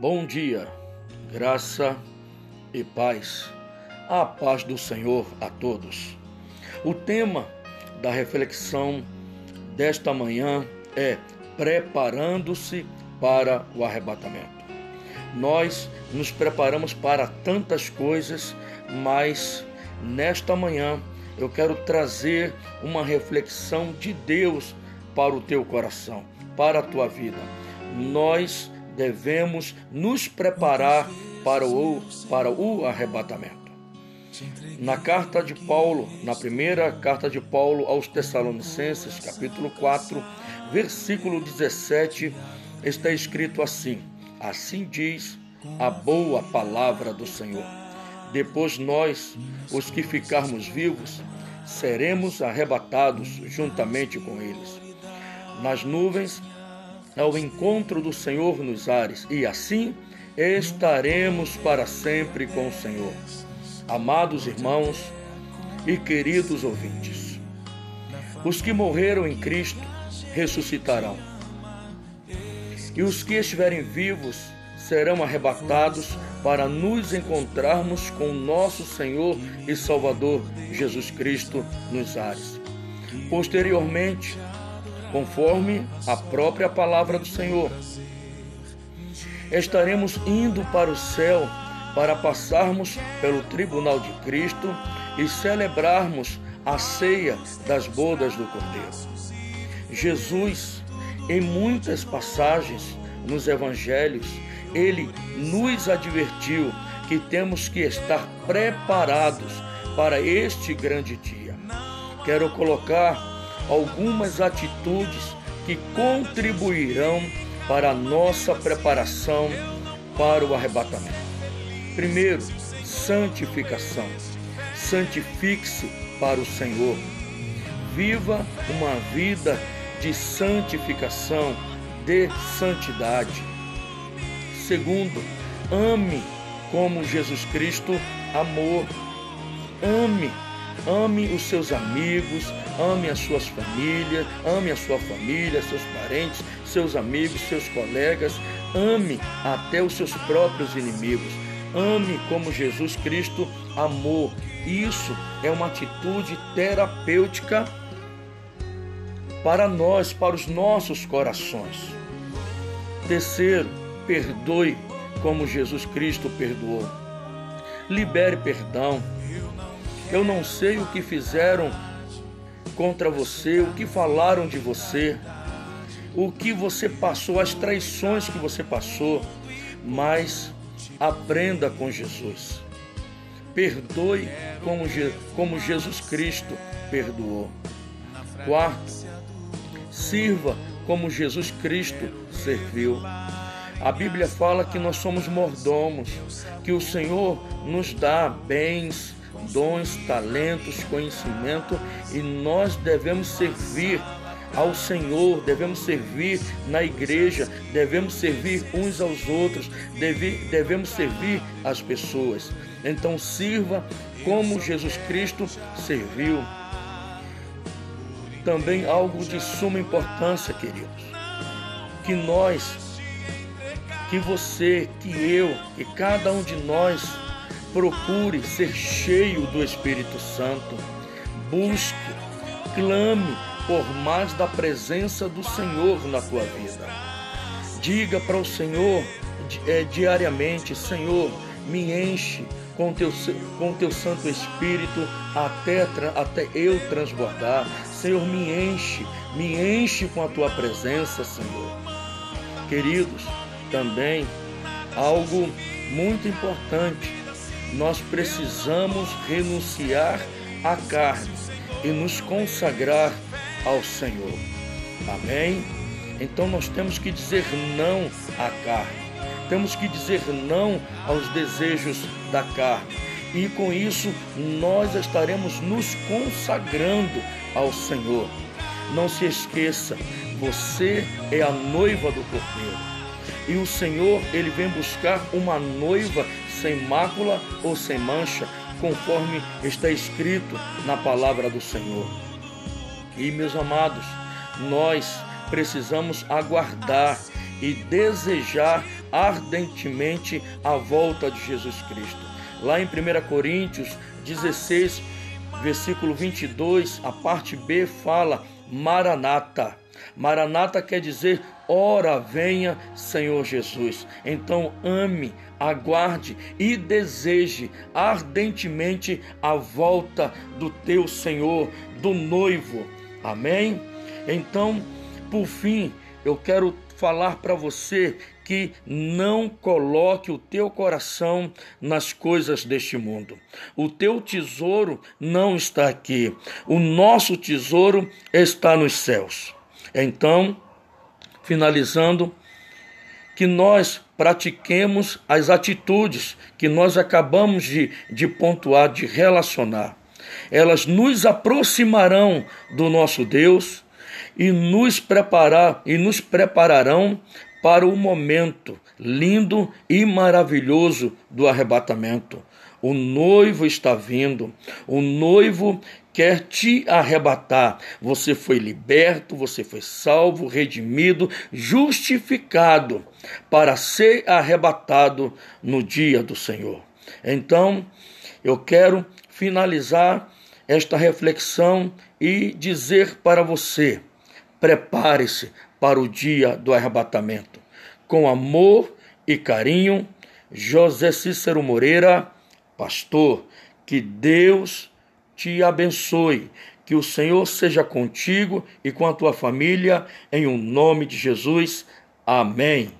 Bom dia, graça e paz. A paz do Senhor a todos. O tema da reflexão desta manhã é preparando-se para o arrebatamento. Nós nos preparamos para tantas coisas, mas nesta manhã eu quero trazer uma reflexão de Deus para o teu coração, para a tua vida. Nós devemos nos preparar para o, para o arrebatamento. Na carta de Paulo, na primeira carta de Paulo aos Tessalonicenses, capítulo 4, versículo 17, está escrito assim: Assim diz a boa palavra do Senhor. Depois nós, os que ficarmos vivos, seremos arrebatados juntamente com eles. Nas nuvens ao encontro do Senhor nos ares, e assim estaremos para sempre com o Senhor. Amados irmãos e queridos ouvintes, os que morreram em Cristo ressuscitarão, e os que estiverem vivos serão arrebatados para nos encontrarmos com nosso Senhor e Salvador Jesus Cristo nos ares. Posteriormente, conforme a própria palavra do Senhor. Estaremos indo para o céu para passarmos pelo tribunal de Cristo e celebrarmos a ceia das bodas do Cordeiro. Jesus, em muitas passagens nos evangelhos, ele nos advertiu que temos que estar preparados para este grande dia. Quero colocar algumas atitudes que contribuirão para a nossa preparação para o arrebatamento. Primeiro, santificação. Santifique-se para o Senhor. Viva uma vida de santificação, de santidade. Segundo, ame como Jesus Cristo amou. Ame Ame os seus amigos, ame as suas famílias, ame a sua família, seus parentes, seus amigos, seus colegas, ame até os seus próprios inimigos. Ame como Jesus Cristo amou. Isso é uma atitude terapêutica para nós, para os nossos corações. Terceiro, perdoe como Jesus Cristo perdoou. Libere perdão eu não sei o que fizeram contra você, o que falaram de você, o que você passou, as traições que você passou, mas aprenda com Jesus. Perdoe como, como Jesus Cristo perdoou. Quarto, sirva como Jesus Cristo serviu. A Bíblia fala que nós somos mordomos, que o Senhor nos dá bens, dons, talentos, conhecimento e nós devemos servir ao Senhor, devemos servir na igreja, devemos servir uns aos outros, deve, devemos servir as pessoas. Então sirva como Jesus Cristo serviu. Também algo de suma importância, queridos, que nós, que você, que eu, que cada um de nós Procure ser cheio do Espírito Santo. Busque, clame por mais da presença do Senhor na tua vida. Diga para o Senhor é, diariamente: Senhor, me enche com teu, com teu Santo Espírito até, até eu transbordar. Senhor, me enche, me enche com a tua presença, Senhor. Queridos, também algo muito importante nós precisamos renunciar à carne e nos consagrar ao Senhor. Amém? Então nós temos que dizer não à carne. Temos que dizer não aos desejos da carne. E com isso nós estaremos nos consagrando ao Senhor. Não se esqueça, você é a noiva do Cordeiro. E o Senhor, ele vem buscar uma noiva sem mácula ou sem mancha, conforme está escrito na palavra do Senhor. E, meus amados, nós precisamos aguardar e desejar ardentemente a volta de Jesus Cristo. Lá em 1 Coríntios 16, versículo 22, a parte B fala Maranata. Maranata quer dizer ora venha, Senhor Jesus. Então ame, aguarde e deseje ardentemente a volta do teu Senhor, do noivo. Amém? Então, por fim, eu quero falar para você que não coloque o teu coração nas coisas deste mundo. O teu tesouro não está aqui. O nosso tesouro está nos céus. Então, finalizando, que nós pratiquemos as atitudes que nós acabamos de, de pontuar, de relacionar. Elas nos aproximarão do nosso Deus e nos preparar e nos prepararão para o momento lindo e maravilhoso do arrebatamento. O noivo está vindo, o noivo quer te arrebatar. Você foi liberto, você foi salvo, redimido, justificado para ser arrebatado no dia do Senhor. Então, eu quero finalizar esta reflexão e dizer para você: prepare-se para o dia do arrebatamento. Com amor e carinho, José Cícero Moreira, pastor, que Deus te abençoe, que o Senhor seja contigo e com a tua família, em o um nome de Jesus. Amém.